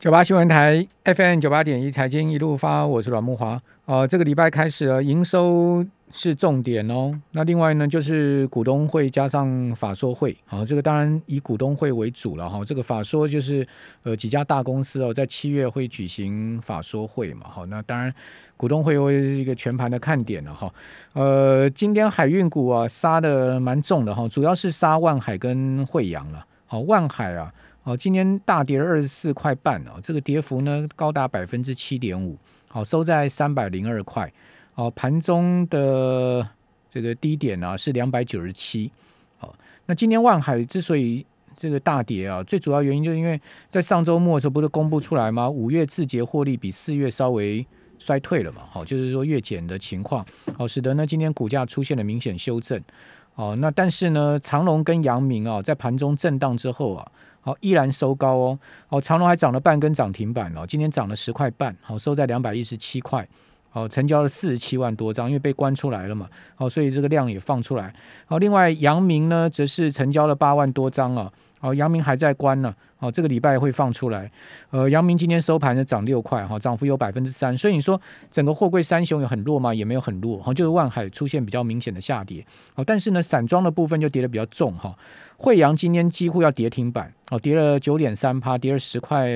九八新闻台 FM 九八点一财经一路发，我是阮木华。呃，这个礼拜开始了，营收是重点哦。那另外呢，就是股东会加上法说会，好，这个当然以股东会为主了哈。这个法说就是呃几家大公司哦，在七月会举行法说会嘛，好，那当然股东会会是一个全盘的看点了哈。呃，今天海运股啊杀的蛮重的哈，主要是杀万海跟惠阳了。好，万海啊。哦，今天大跌了二十四块半哦，这个跌幅呢高达百分之七点五，好收在三百零二块，哦盘中的这个低点呢是两百九十七，哦那今天万海之所以这个大跌啊，最主要原因就是因为在上周末的时候不是公布出来吗？五月字节获利比四月稍微衰退了嘛，好就是说月减的情况，好使得呢今天股价出现了明显修正，哦那但是呢长隆跟阳明啊在盘中震荡之后啊。好，依然收高哦。好，长隆还涨了半根涨停板哦，今天涨了十块半，好收在两百一十七块。好，成交了四十七万多张，因为被关出来了嘛。好，所以这个量也放出来。好，另外阳明呢，则是成交了八万多张啊。好，阳明还在关呢。好，这个礼拜会放出来。呃，阳明今天收盘呢涨六块，哈，涨幅有百分之三。所以你说整个货柜三雄有很弱吗？也没有很弱，哈，就是万海出现比较明显的下跌。好，但是呢，散装的部分就跌得比较重，哈。惠阳今天几乎要跌停板，哦，跌了九点三趴，跌了十块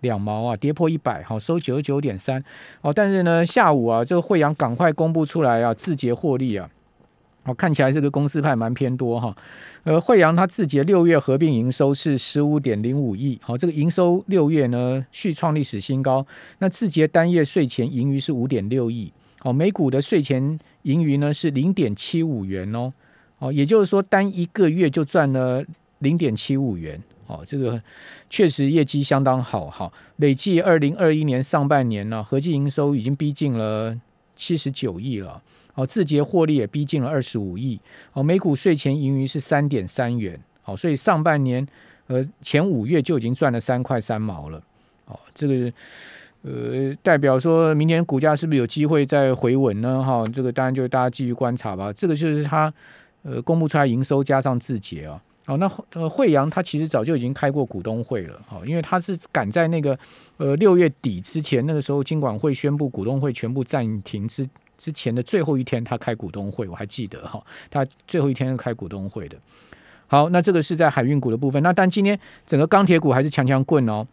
两毛啊，跌破一百，好收九十九点三，哦，但是呢，下午啊，这个惠阳赶快公布出来啊，字节获利啊，哦，看起来这个公司派蛮偏多哈，呃，惠阳它字节六月合并营收是十五点零五亿，好，这个营收六月呢续创历史新高，那字节单月税前盈余是五点六亿，好，每股的税前盈余呢是零点七五元哦。哦，也就是说，单一个月就赚了零点七五元，哦，这个确实业绩相当好哈。累计二零二一年上半年呢，合计营收已经逼近了七十九亿了，哦，字节获利也逼近了二十五亿，哦，每股税前盈余是三点三元，哦，所以上半年呃前五月就已经赚了三块三毛了，哦，这个呃代表说明年股价是不是有机会再回稳呢？哈，这个当然就大家继续观察吧。这个就是它。呃，公布出来营收加上字节啊，好，那呃惠阳它其实早就已经开过股东会了，好，因为它是赶在那个呃六月底之前，那个时候金管会宣布股东会全部暂停之之前的最后一天，它开股东会，我还记得哈，它最后一天开股东会的。好，那这个是在海运股的部分，那但今天整个钢铁股还是强强棍哦，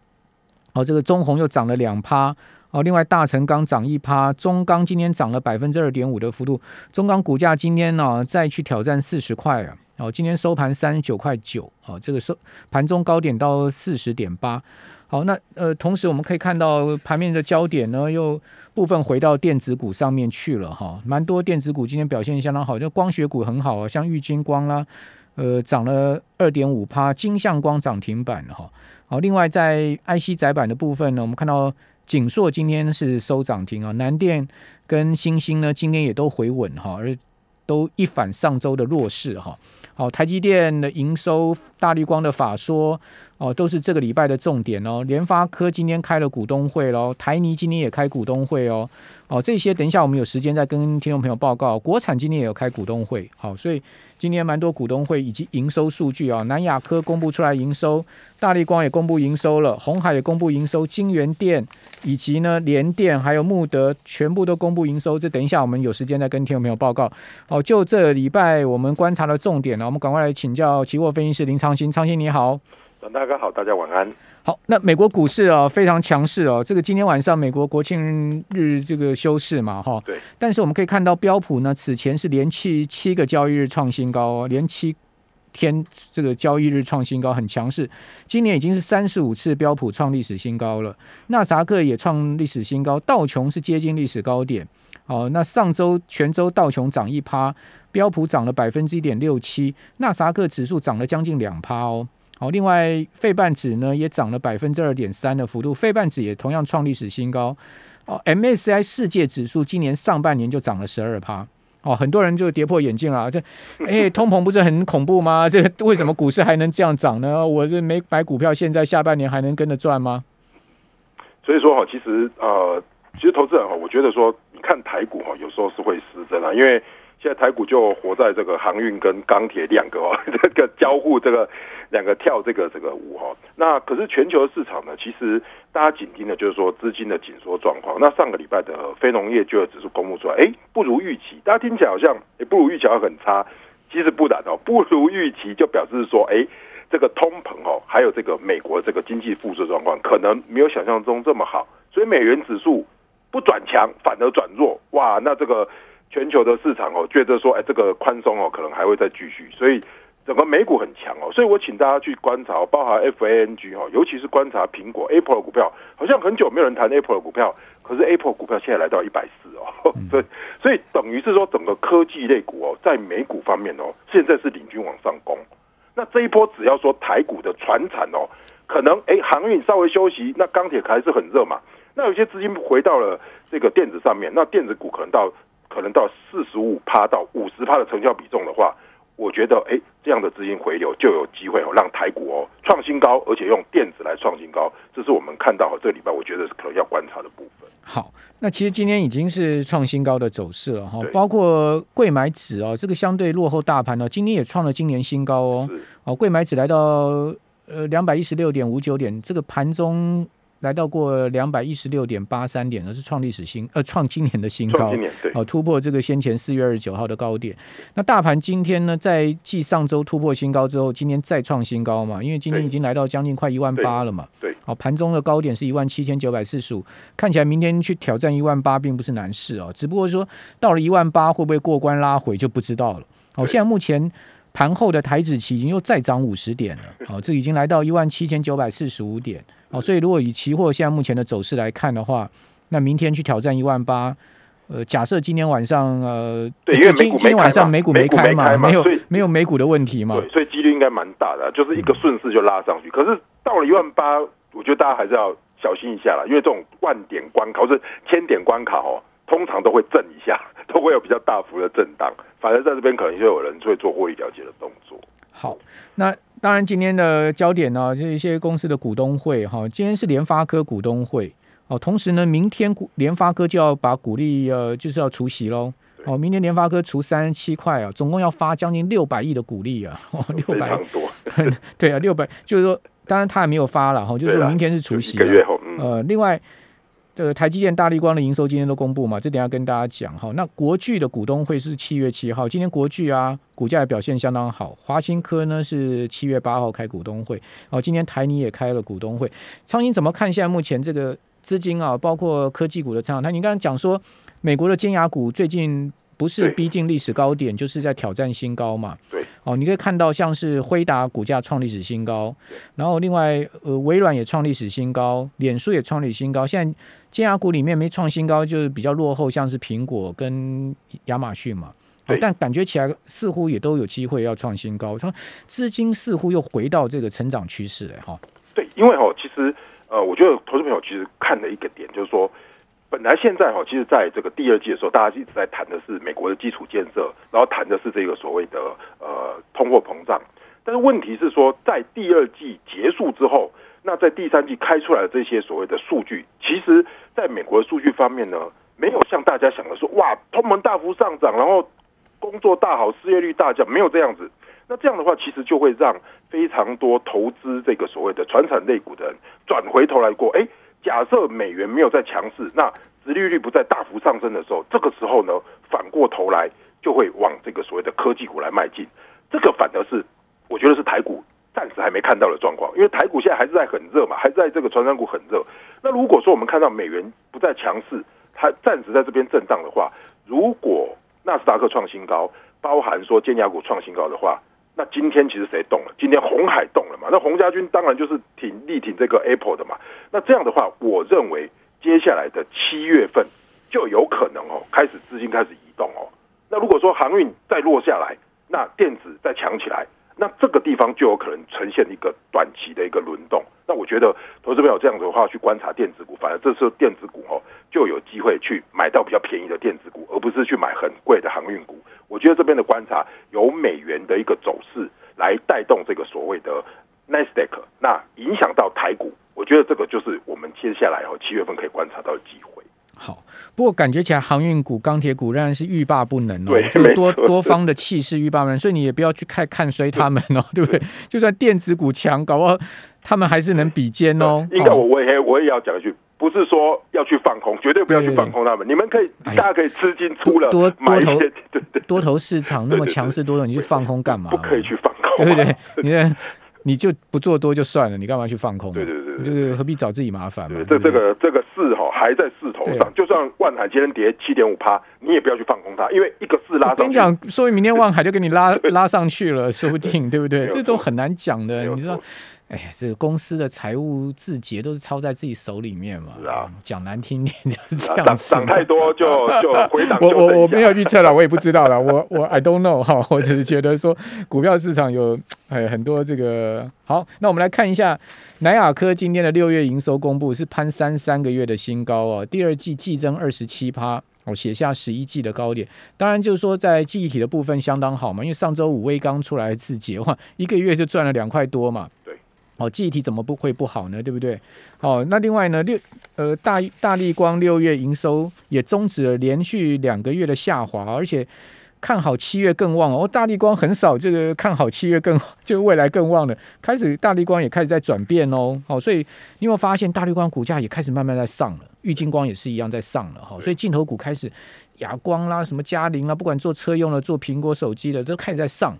好，这个中红又涨了两趴。哦，另外大成钢涨一趴，中钢今天涨了百分之二点五的幅度，中钢股价今天呢再去挑战四十块啊，哦，今天收盘三十九块九，哦，这个收盘中高点到四十点八，好，那呃，同时我们可以看到盘面的焦点呢又部分回到电子股上面去了哈，蛮多电子股今天表现相当好，就光学股很好啊，像玉金光啦，呃，涨了二点五趴，金相光涨停板哈，好，另外在 IC 窄板的部分呢，我们看到。锦硕今天是收涨停啊，南电跟星星呢今天也都回稳哈，而都一反上周的弱势哈。好，台积电的营收、大绿光的法说哦，都是这个礼拜的重点哦。联发科今天开了股东会喽，台泥今天也开股东会哦。哦，这些等一下我们有时间再跟听众朋友报告。国产今天也有开股东会，好，所以。今天蛮多股东会以及营收数据啊，南亚科公布出来营收，大力光也公布营收了，红海也公布营收，金源电以及呢联电还有穆德全部都公布营收。这等一下我们有时间再跟听众朋友报告。哦，就这礼拜我们观察的重点呢，我们赶快来请教期货分析师林昌兴，昌兴你好。大家好，大家晚安。好，那美国股市啊非常强势哦，这个今天晚上美国国庆日这个休市嘛，哈。对。但是我们可以看到标普呢，此前是连续七个交易日创新高哦，连七天这个交易日创新高，很强势。今年已经是三十五次标普创历史新高了，纳萨克也创历史新高，道琼是接近历史高点。哦，那上周全周道琼涨一趴，标普涨了百分之一点六七，纳萨克指数涨了将近两趴哦。好，另外费半指呢也涨了百分之二点三的幅度，费半指也同样创历史新高。哦，MSCI 世界指数今年上半年就涨了十二趴。哦，很多人就跌破眼镜了，这哎，通膨不是很恐怖吗？这个为什么股市还能这样涨呢？我这没买股票，现在下半年还能跟着赚吗？所以说哈，其实呃，其实投资人哈，我觉得说，你看台股哈，有时候是会失真啊，因为现在台股就活在这个航运跟钢铁两个哦，这个交互这个两个跳这个这个舞哈。那可是全球市场呢，其实大家紧盯的就是说资金的紧缩状况。那上个礼拜的非农业就业指数公布出来，哎，不如预期。大家听起来好像也不如预期很差，其实不然哦，不如预期就表示说，哎，这个通膨哦，还有这个美国这个经济复苏状况可能没有想象中这么好，所以美元指数不转强反而转弱，哇，那这个。全球的市场哦，觉得说，哎，这个宽松哦，可能还会再继续，所以整个美股很强哦，所以我请大家去观察，包含 F A N G 哈，尤其是观察苹果 Apple 的股票，好像很久没有人谈 Apple 的股票，可是 Apple 股票现在来到一百四哦，所以所以等于是说，整个科技类股哦，在美股方面哦，现在是领军往上攻。那这一波只要说台股的船产哦，可能哎航运稍微休息，那钢铁还是很热嘛，那有些资金回到了这个电子上面，那电子股可能到。可能到四十五趴到五十趴的成交比重的话，我觉得哎，这样的资金回流就有机会哦，让台股哦创新高，而且用电子来创新高，这是我们看到这礼拜我觉得是可能要观察的部分。好，那其实今天已经是创新高的走势了哈，包括贵买指哦，这个相对落后大盘呢，今天也创了今年新高哦。哦，贵买指来到呃两百一十六点五九点，这个盘中。来到过两百一十六点八三点，那是创历史新呃创今年的新高，哦突破这个先前四月二十九号的高点。那大盘今天呢，在继上周突破新高之后，今天再创新高嘛？因为今天已经来到将近快一万八了嘛。对，好盘中的高点是一万七千九百四十五，看起来明天去挑战一万八并不是难事哦，只不过说到了一万八会不会过关拉回就不知道了。哦，现在目前。盘后的台指期已经又再涨五十点了，好，这已经来到一万七千九百四十五点，好，所以如果以期货现在目前的走势来看的话，那明天去挑战一万八，呃，假设今天晚上呃，对，因为今今天晚上美股没开嘛，没有没有美股的问题嘛，对，所以几率应该蛮大的，就是一个顺势就拉上去。可是到了一万八，我觉得大家还是要小心一下了，因为这种万点关卡或者千点关卡哦，通常都会震一下，都会有比较大幅的震荡。反正在这边可能就有人会做获利了结的动作。好，那当然今天的焦点呢，就是一些公司的股东会哈。今天是联发科股东会哦，同时呢，明天股联发科就要把股利呃，就是要除息喽。哦，明天联发科除三十七块啊，总共要发将近六百亿的股利啊，哦，六百多，对啊，六百就是说，当然他还没有发了哈，就是说明天是除息，一个月后，呃，另外。这个台积电、大力光的营收今天都公布嘛？这等下跟大家讲哈。那国巨的股东会是七月七号，今天国巨啊股价表现相当好。华新科呢是七月八号开股东会，哦，今天台泥也开了股东会。昌英怎么看现在目前这个资金啊，包括科技股的参考？他你刚刚讲说，美国的尖牙股最近。不是逼近历史高点，就是在挑战新高嘛？对，哦，你可以看到像是辉达股价创历史新高，然后另外呃微软也创历史新高，脸书也创历史新高。现在尖牙股里面没创新高，就是比较落后，像是苹果跟亚马逊嘛。但感觉起来似乎也都有机会要创新高，它资金似乎又回到这个成长趋势了哈。对，因为哈，其实呃，我觉得投资朋友其实看的一个点就是说。本来现在哈，其实在这个第二季的时候，大家一直在谈的是美国的基础建设，然后谈的是这个所谓的呃通货膨胀。但是问题是说，在第二季结束之后，那在第三季开出来的这些所谓的数据，其实在美国的数据方面呢，没有像大家想的说，哇，通膨大幅上涨，然后工作大好，失业率大降，没有这样子。那这样的话，其实就会让非常多投资这个所谓的传产类股的人转回头来过，哎。假设美元没有再强势，那殖利率不再大幅上升的时候，这个时候呢，反过头来就会往这个所谓的科技股来迈进。这个反而是我觉得是台股暂时还没看到的状况，因为台股现在还是在很热嘛，还在这个传染股很热。那如果说我们看到美元不再强势，它暂时在这边震荡的话，如果纳斯达克创新高，包含说尖牙股创新高的话。那今天其实谁动了？今天红海动了嘛？那洪家军当然就是挺力挺这个 Apple 的嘛。那这样的话，我认为接下来的七月份就有可能哦，开始资金开始移动哦。那如果说航运再落下来，那电子再强起来，那这个地方就有可能呈现一个短期的一个轮动。那我觉得投资朋友这样子的话去观察电子股，反而这时候电子股哦就有机会去买到比较便宜的电子股，而不是去买很贵的航运股。我觉得这边的观察由美元的一个走势来带动这个所谓的 Nasdaq，那影响到台股，我觉得这个就是我们接下来哦七月份可以观察到的机会。好，不过感觉起来航运股、钢铁股仍然是欲罢不能哦，对就是多多方的气势欲罢不能，所以你也不要去看看衰他们哦，对不对？就算电子股强，搞不好他们还是能比肩哦。应该哦我我也我也要讲一句，不是说要去放空，绝对不要去放空他们。你们可以，哎大家可以资金出了多多多头多头市场那么强势多头，你去放空干嘛？不可以去放空，对不对？你的你就不做多就算了，你干嘛去放空？对对对对就是何必找自己麻烦嘛？对，这这个这个市哈还在势头对上，就算万海今天跌七点五趴，你也不要去放空它，因为一个市拉上去，我跟你讲，说明明天万海就给你拉 拉上去了，说不定，对不对？这都很难讲的，你知道错。哎呀，这个公司的财务字节都是操在自己手里面嘛。是啊，讲难听点就是这涨样子嘛。涨太多 就就回档我我我没有预测了，我也不知道了。我我 I don't know 哈，我只是觉得说股票市场有哎很多这个好。那我们来看一下南亚科今天的六月营收公布是攀三三个月的新高哦，第二季季增二十七趴。我，写下十一季的高点，当然就是说在记忆体的部分相当好嘛，因为上周五威刚出来自结哇，一个月就赚了两块多嘛。对。哦，记忆体怎么不会不好呢？对不对？哦，那另外呢，六呃大大力光六月营收也终止了连续两个月的下滑，而且看好七月更旺哦。大力光很少这个看好七月更就未来更旺的，开始大力光也开始在转变哦。哦，所以你有没有发现大力光股价也开始慢慢在上了？玉金光也是一样在上了哈、所以镜头股开始哑光啦、什么嘉陵啦，不管做车用的、做苹果手机的，都开始在上。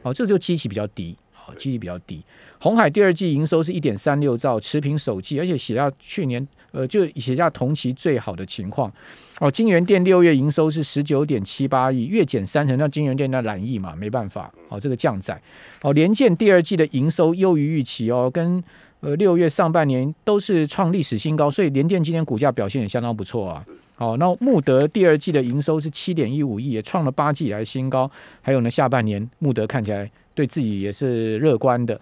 哦，这就基期比较低，好、基期比较低。红海第二季营收是一点三六兆，持平首季，而且写下去年呃就写下同期最好的情况。哦，金源店六月营收是十九点七八亿，月减三成，那金源店那染疫嘛，没办法，哦，这个降载。哦，联建第二季的营收优于预期哦，跟呃六月上半年都是创历史新高，所以联电今天股价表现也相当不错啊。好、那穆德第二季的营收是七点一五亿，也创了八季以来新高。还有呢，下半年穆德看起来对自己也是乐观的。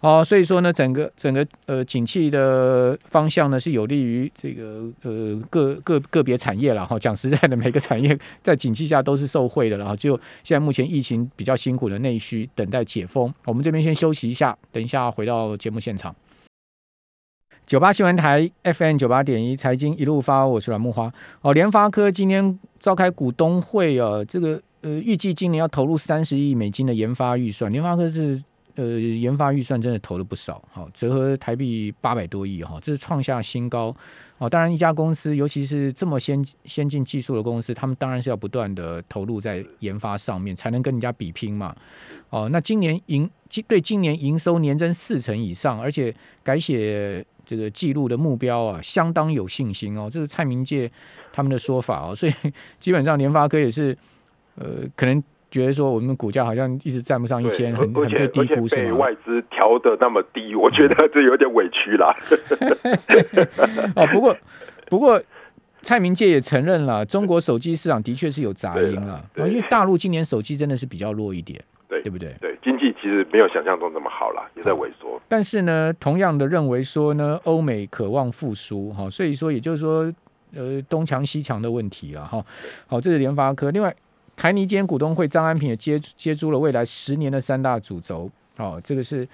哦，所以说呢，整个整个呃景气的方向呢是有利于这个呃个个个别产业了哈。讲实在的，每个产业在景气下都是受惠的，然后就现在目前疫情比较辛苦的内需等待解封。我们这边先休息一下，等一下回到节目现场。九八新闻台 FM 九八点一财经一路发，我是阮木花。哦，联发科今天召开股东会啊，这个呃预计今年要投入三十亿美金的研发预算，联发科是呃研发预算真的投了不少，好、折合台币八百多亿哈、这是创下新高。哦，当然一家公司，尤其是这么先先进技术的公司，他们当然是要不断的投入在研发上面，才能跟人家比拼嘛。哦，那今年营今对今年营收年增四成以上，而且改写这个记录的目标啊，相当有信心哦。这是蔡明介他们的说法哦，所以基本上联发科也是呃，可能觉得说我们股价好像一直站不上一，千，很很被低估是吗？被外资调的那么低，我觉得这有点委屈啦。哦，不过不过。蔡明介也承认了，中国手机市场的确是有杂音了，对哦因为大陆今年手机真的是比较弱一点，对对不对？对，经济其实没有想象中那么好啦，也在萎缩。但是呢，同样的认为说呢，欧美渴望复苏哈，所以说也就是说，呃，东强西强的问题了哈。好，这是联发科。另外，台泥今天股东会，张安平也接接诸了未来十年的三大主轴。哦，这个是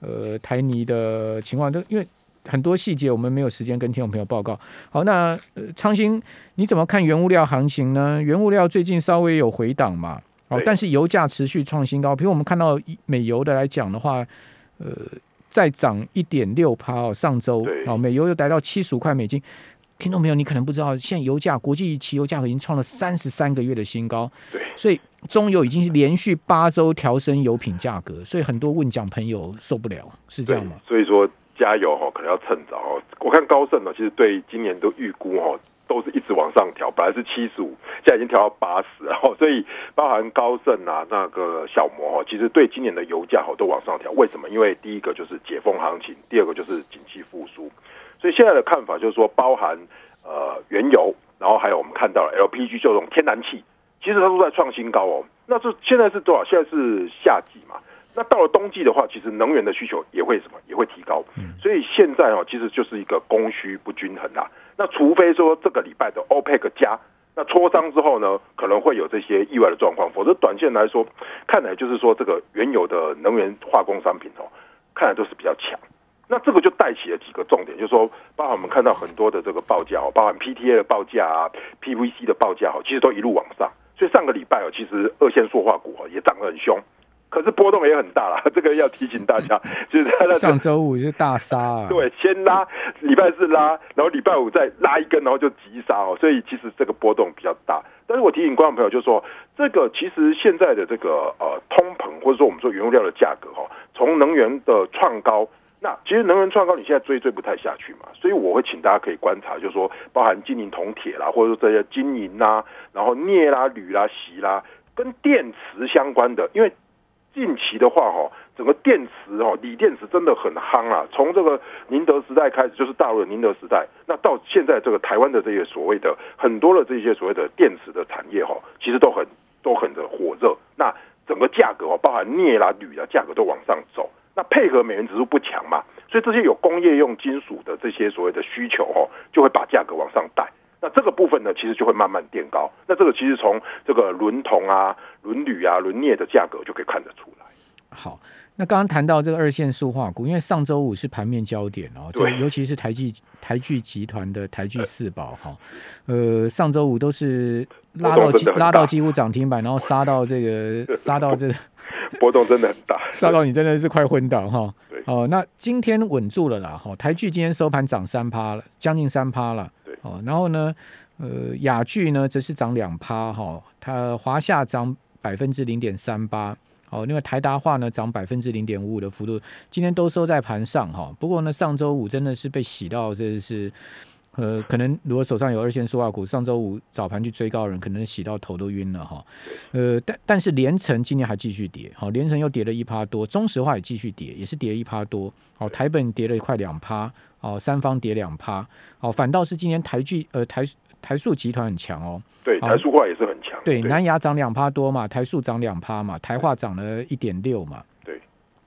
呃台泥的情况，都因为很多细节我们没有时间跟听众朋友报告。好，那呃昌兴你怎么看原物料行情呢？原物料最近稍微有回档嘛，哦，但是油价持续创新高。比如我们看到美油的来讲的话，呃，再涨一点六趴哦，上周对哦，美油又达到七十五块美金。听众朋友，你可能不知道，现在油价国际汽油价格已经创了三十三个月的新高，对，所以中油已经是连续八周调升油品价格，所以很多问奖朋友受不了，是这样吗？所以说加油哈，可能要趁早哦。我看高盛呢，其实对今年都预估哈，都是一直往上调，本来是七十五，现在已经调到八十，所以包含高盛啊，那个小摩，其实对今年的油价都往上调。为什么？因为第一个就是解封行情，第二个就是景气复苏。所以现在的看法就是说，包含呃原油，然后还有我们看到了 LPG 这种天然气，其实它都在创新高哦。那这现在是多少？现在是夏季嘛。那到了冬季的话，其实能源的需求也会什么也会提高，所以现在哦，其实就是一个供需不均衡啦。那除非说这个礼拜的 OPEC 加那磋商之后呢，可能会有这些意外的状况，否则短线来说，看来就是说这个原有的能源化工商品哦，看来都是比较强。那这个就带起了几个重点，就是说，包含我们看到很多的这个报价哦，包含 PTA 的报价啊，PVC 的报价哦，其实都一路往上。所以上个礼拜哦，其实二线塑化股哦也涨得很凶，可是波动也很大啦。这个要提醒大家，就是它上周五是大杀啊，对，先拉，礼拜四拉，然后礼拜五再拉一根，然后就急杀哦。所以其实这个波动比较大。但是我提醒观众朋友，就是说，这个其实现在的这个呃通膨，或者说我们说原物料的价格哈，从能源的创高。那其实能源创高，你现在追追不太下去嘛，所以我会请大家可以观察，就是说包含金银铜铁啦，或者说这些金银啦，然后镍啦、铝啦、锡啦，跟电池相关的，因为近期的话哈，整个电池哈，锂电池真的很夯啊。从这个宁德时代开始，就是大陆的宁德时代，那到现在这个台湾的这些所谓的很多的这些所谓的电池的产业哈，其实都很都很的火热。那整个价格哦，包含镍啦、铝啦，价格都往上走。那配合美元指数不强嘛，所以这些有工业用金属的这些所谓的需求哦，就会把价格往上带。那这个部分呢，其实就会慢慢垫高。那这个其实从这个轮铜啊、轮铝啊、轮镍的价格就可以看得出来。好，那刚刚谈到这个二线塑化股，因为上周五是盘面焦点哦，就尤其是台剧台剧集团的台剧四宝哈，呃，上周五都是拉到拉到几乎涨停板，然后杀到这个杀到这个。波动真的很大，杀到你真的是快昏倒哈。哦，那今天稳住了啦。哈，台剧今天收盘涨三趴了，将近三趴了。哦，然后呢，呃，雅剧呢则是涨两趴哈，它华夏涨百分之零点三八。哦，另外台达化呢涨百分之零点五五的幅度，今天都收在盘上哈。不过呢，上周五真的是被洗到，这是。呃，可能如果手上有二线塑化股，上周五早盘去追高的人，可能洗到头都晕了哈。呃，但但是连城今天还继续跌，好，连城又跌了一趴多，中石化也继续跌，也是跌了一趴多。好，台本跌了快两趴，哦，三方跌两趴，哦，反倒是今年台剧呃台台塑集团很强哦。对，台塑化也是很强。对，南亚涨两趴多嘛，台塑涨两趴嘛，台化涨了一点六嘛。对。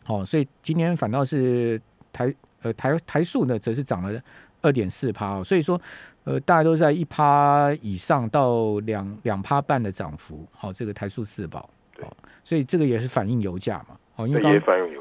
哦，所以今天反倒是台呃台台塑呢，则是涨了。二点四趴哦，所以说，呃，大家都在一趴以上到两两趴半的涨幅，好，这个台塑四宝，哦，所以这个也是反映油价嘛，哦，因为也反映油价。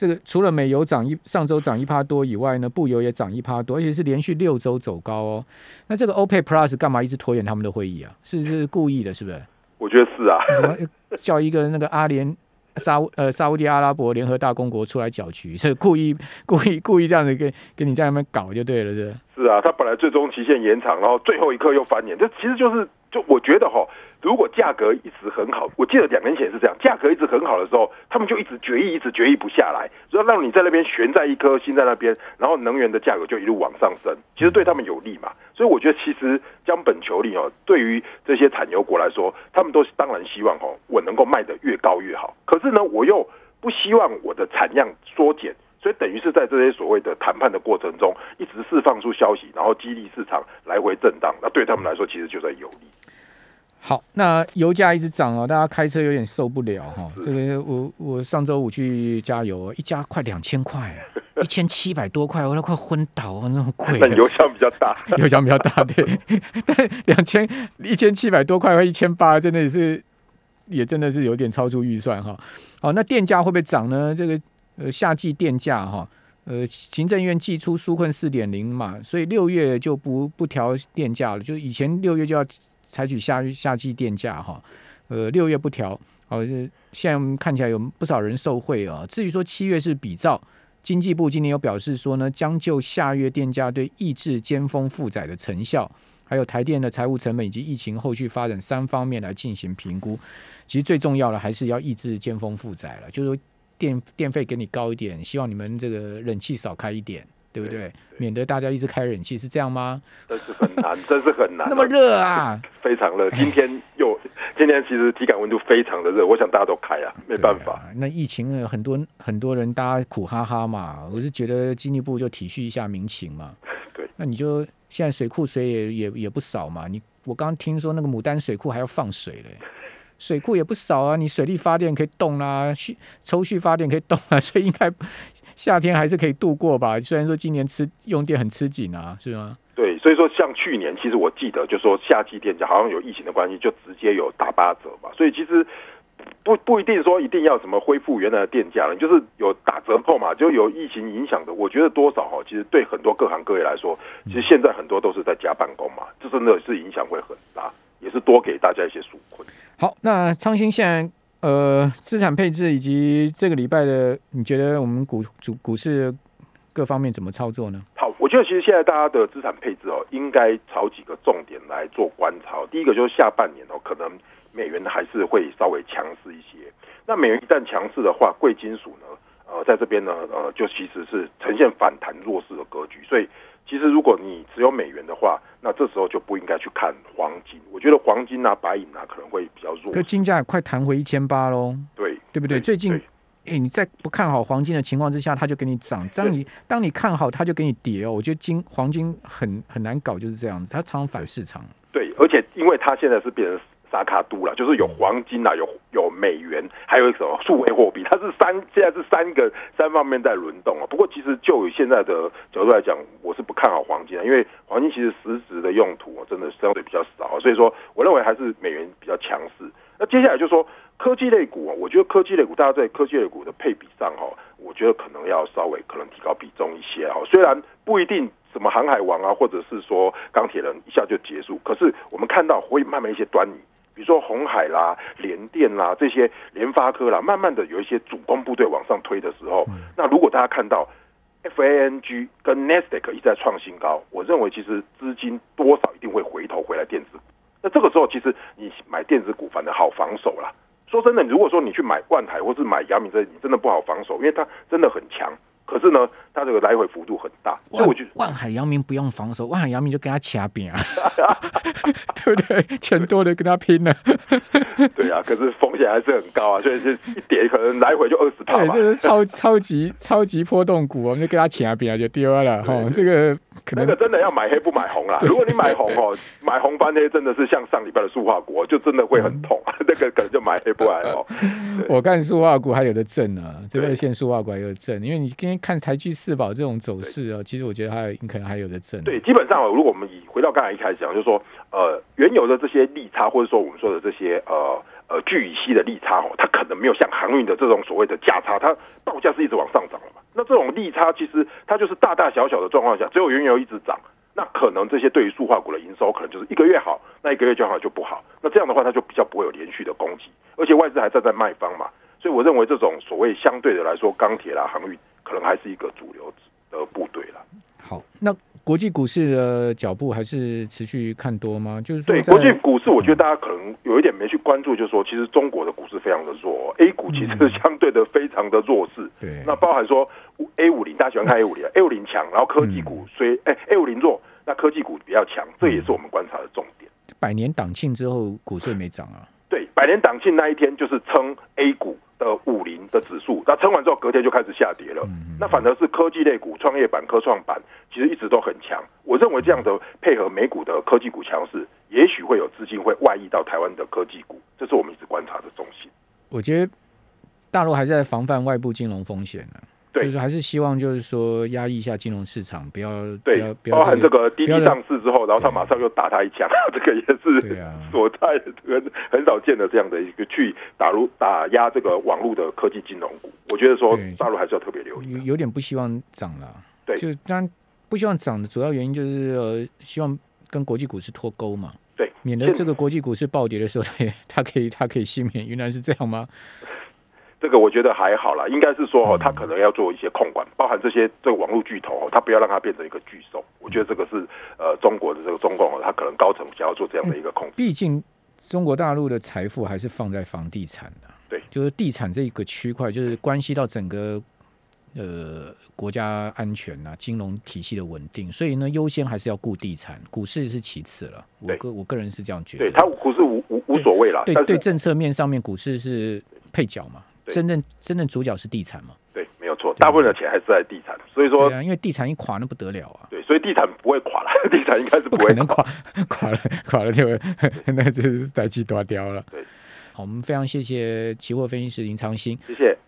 这个除了美油涨一上周涨一趴多以外呢，布油也涨一趴多，而且是连续六周走高哦。那这个 OPEC Plus 干嘛一直拖延他们的会议啊？是是故意的，是不是？我觉得是啊。什么叫一个那个阿联？沙呃沙地阿拉伯联合大公国出来搅局，是故意故意故意这样子跟跟你在那边搞就对了，是是啊，他本来最终期限延长，然后最后一刻又翻脸，这其实就是就我觉得哈。如果价格一直很好，我记得两年前是这样，价格一直很好的时候，他们就一直决议，一直决议不下来，所以让你在那边悬在一颗心在那边，然后能源的价格就一路往上升，其实对他们有利嘛。所以我觉得其实将本求利哦，对于这些产油国来说，他们都当然希望哦，我能够卖得越高越好。可是呢，我又不希望我的产量缩减，所以等于是在这些所谓的谈判的过程中，一直释放出消息，然后激励市场来回震荡。那对他们来说，其实就在有利。好，那油价一直涨哦，大家开车有点受不了哈。这个我我上周五去加油，一加快两千块，一千七百多块，我都快昏倒啊，那么贵。那油箱比较大，油箱比较大，对。但两千一千七百多块和一千八，真的是也真的是有点超出预算哈。好，那电价会不会涨呢？这个呃夏季电价哈，呃行政院寄出纾困四点零嘛，所以六月就不不调电价了，就以前六月就要。采取夏夏季电价哈，呃，六月不调，哦，现在看起来有不少人受惠啊。至于说七月是比照，经济部今年有表示说呢，将就下月电价对抑制尖峰负载的成效，还有台电的财务成本以及疫情后续发展三方面来进行评估。其实最重要的还是要抑制尖峰负载了，就是说电电费给你高一点，希望你们这个冷气少开一点。对不对？免得大家一直开冷气，是这样吗？真是很难，真是很难。那么热啊！非常热。今天又今天其实体感温度非常的热，我想大家都开啊，没办法。那疫情很多很多人，大家苦哈哈嘛。我是觉得经济部就体恤一下民情嘛。对。那你就现在水库水也也也不少嘛。你我刚听说那个牡丹水库还要放水嘞，水库也不少啊。你水力发电可以动啊，蓄抽蓄发电可以动啊，所以应该。夏天还是可以度过吧，虽然说今年吃用电很吃紧啊，是吗？对，所以说像去年，其实我记得就说夏季电价好像有疫情的关系，就直接有打八折嘛。所以其实不不一定说一定要什么恢复原来的电价了，就是有打折扣嘛，就有疫情影响的。我觉得多少哈，其实对很多各行各业来说，其实现在很多都是在家办公嘛，这真的是影响会很大，也是多给大家一些纾困。好，那昌兴现在呃资产配置以及这个礼拜的，你觉得我们股主股市各方面怎么操作呢？好，我觉得其实现在大家的资产配置哦，应该朝几个重点来做观察。第一个就是下半年哦，可能美元还是会稍微强势一些。那美元一旦强势的话，贵金属呢，呃，在这边呢，呃，就其实是呈现反弹弱势的格局。所以，其实如果你只有美元的话，那这时候就不应该去看黄金。我觉得黄金啊、白银啊可能会比较弱。可金价也快弹回一千八喽，对对不对？最近。对哎，你在不看好黄金的情况之下，它就给你涨；当你当你看好，它就给你跌哦。我觉得金黄金很很难搞，就是这样子，它常常反市场。对，而且因为它现在是变成沙卡都了，就是有黄金啊，有有美元，还有一什么数位货币，它是三现在是三个三方面在轮动啊。不过其实就以现在的角度来讲，我是不看好黄金啊，因为黄金其实实质的用途真的相对比较少，所以说我认为还是美元比较强势。那接下来就说科技类股啊，我觉得科技类股大家在科技类股的配比上哈，我觉得可能要稍微可能提高比重一些哈。虽然不一定什么航海王啊，或者是说钢铁人一下就结束，可是我们看到会慢慢一些端倪，比如说红海啦、联电啦这些联发科啦，慢慢的有一些主攻部队往上推的时候，那如果大家看到 FANG 跟 Nasdaq 一直在创新高，我认为其实资金多少一定会回头回来电子股。那这个时候，其实你买电子股反正好防守啦。说真的，如果说你去买万海或是买阳明这，你真的不好防守，因为它真的很强。可是呢，它这个来回幅度很大，所以我就万海阳明不用防守，万海阳明就跟他掐饼啊，对不对？钱多的跟他拼了。对啊，可是风险还是很高啊，所以是一跌可能来回就二十趴对，吧这。是超超级超级波动股，我们就跟他掐扁就丢了哈。这个可能那个真的要买黑不买红啦。如果你买红哦，买红翻黑真的是像上礼拜的塑化股，就真的会很痛。那个可能就买黑不买红。我看塑化股还有的挣呢，这个线塑化股还有的挣，因为你今天看台积四宝这种走势哦，其实我觉得还可能还有的挣。对，基本上如果我们以回到刚才一开始讲，就是说呃原有的这些利差，或者说我们说的这些呃呃聚乙烯的利差哦，它可能没有像航运的这种所谓的价差，它报价是一直往上涨了嘛。那这种利差其实它就是大大小小的状况下，只有原油一直涨。那可能这些对于塑化股的营收，可能就是一个月好，那一个月就好就不好。那这样的话，它就比较不会有连续的攻击，而且外资还站在卖方嘛，所以我认为这种所谓相对的来说，钢铁啦、航运可能还是一个主流的部队了。好，那国际股市的脚步还是持续看多吗？就是说对在，国际股市，我觉得大家可能有一点没去关注，就是说，其实中国的股市非常的弱，A 股其实相对的非常的弱势。对那包含说 A 五零，大家喜欢看 A 五零，A 五零强，然后科技股虽哎 A 五零弱，那科技股比较强，这也是我们观察的重点。百年党庆之后，股市也没涨啊。对，百年党庆那一天就是撑 A 股指数，那撑完之后隔天就开始下跌了。那反而是科技类股、创业板、科创板其实一直都很强。我认为这样的配合美股的科技股强势，也许会有资金会外溢到台湾的科技股，这是我们一直观察的重心。我觉得大陆还是在防范外部金融风险呢、对就是还是希望就是说压抑一下金融市场，不要不对要，不要包含这个滴滴上市之后，然后他马上又打他一枪，这个也是 所在很很少见的这样的一个去打入打压这个网络的科技金融股。我觉得说对大陆还是要特别留意。有有点不希望涨了。对就当然不希望涨的主要原因就是呃，希望跟国际股市脱钩嘛，对，免得这个国际股市暴跌的时候，他可以他可以幸免。原来是这样吗？这个我觉得还好啦，应该是说哦，嗯他可能要做一些控管，包含这些这个网络巨头哦，他不要让它变成一个巨兽。我觉得这个是呃中国的这个中共哦，他可能高层想要做这样的一个控制。毕竟中国大陆的财富还是放在房地产的，对，就是地产这一个区块，就是关系到整个呃国家安全啊、金融体系的稳定，所以呢，优先还是要顾地产，股市是其次了。我对个我个人是这样觉得。对他股市无无无所谓啦，对对政策面上面，股市是配角嘛，对真正真正主角是地产嘛。对没有错，大部分的钱还是在地产，所以说对啊，因为地产一垮那不得了啊，对，所以地产不会垮了，地产应该是不不可能垮，垮了垮了就 那就是宅基多掉了。对，好，我们非常谢谢期货分析师林昌兴。谢谢。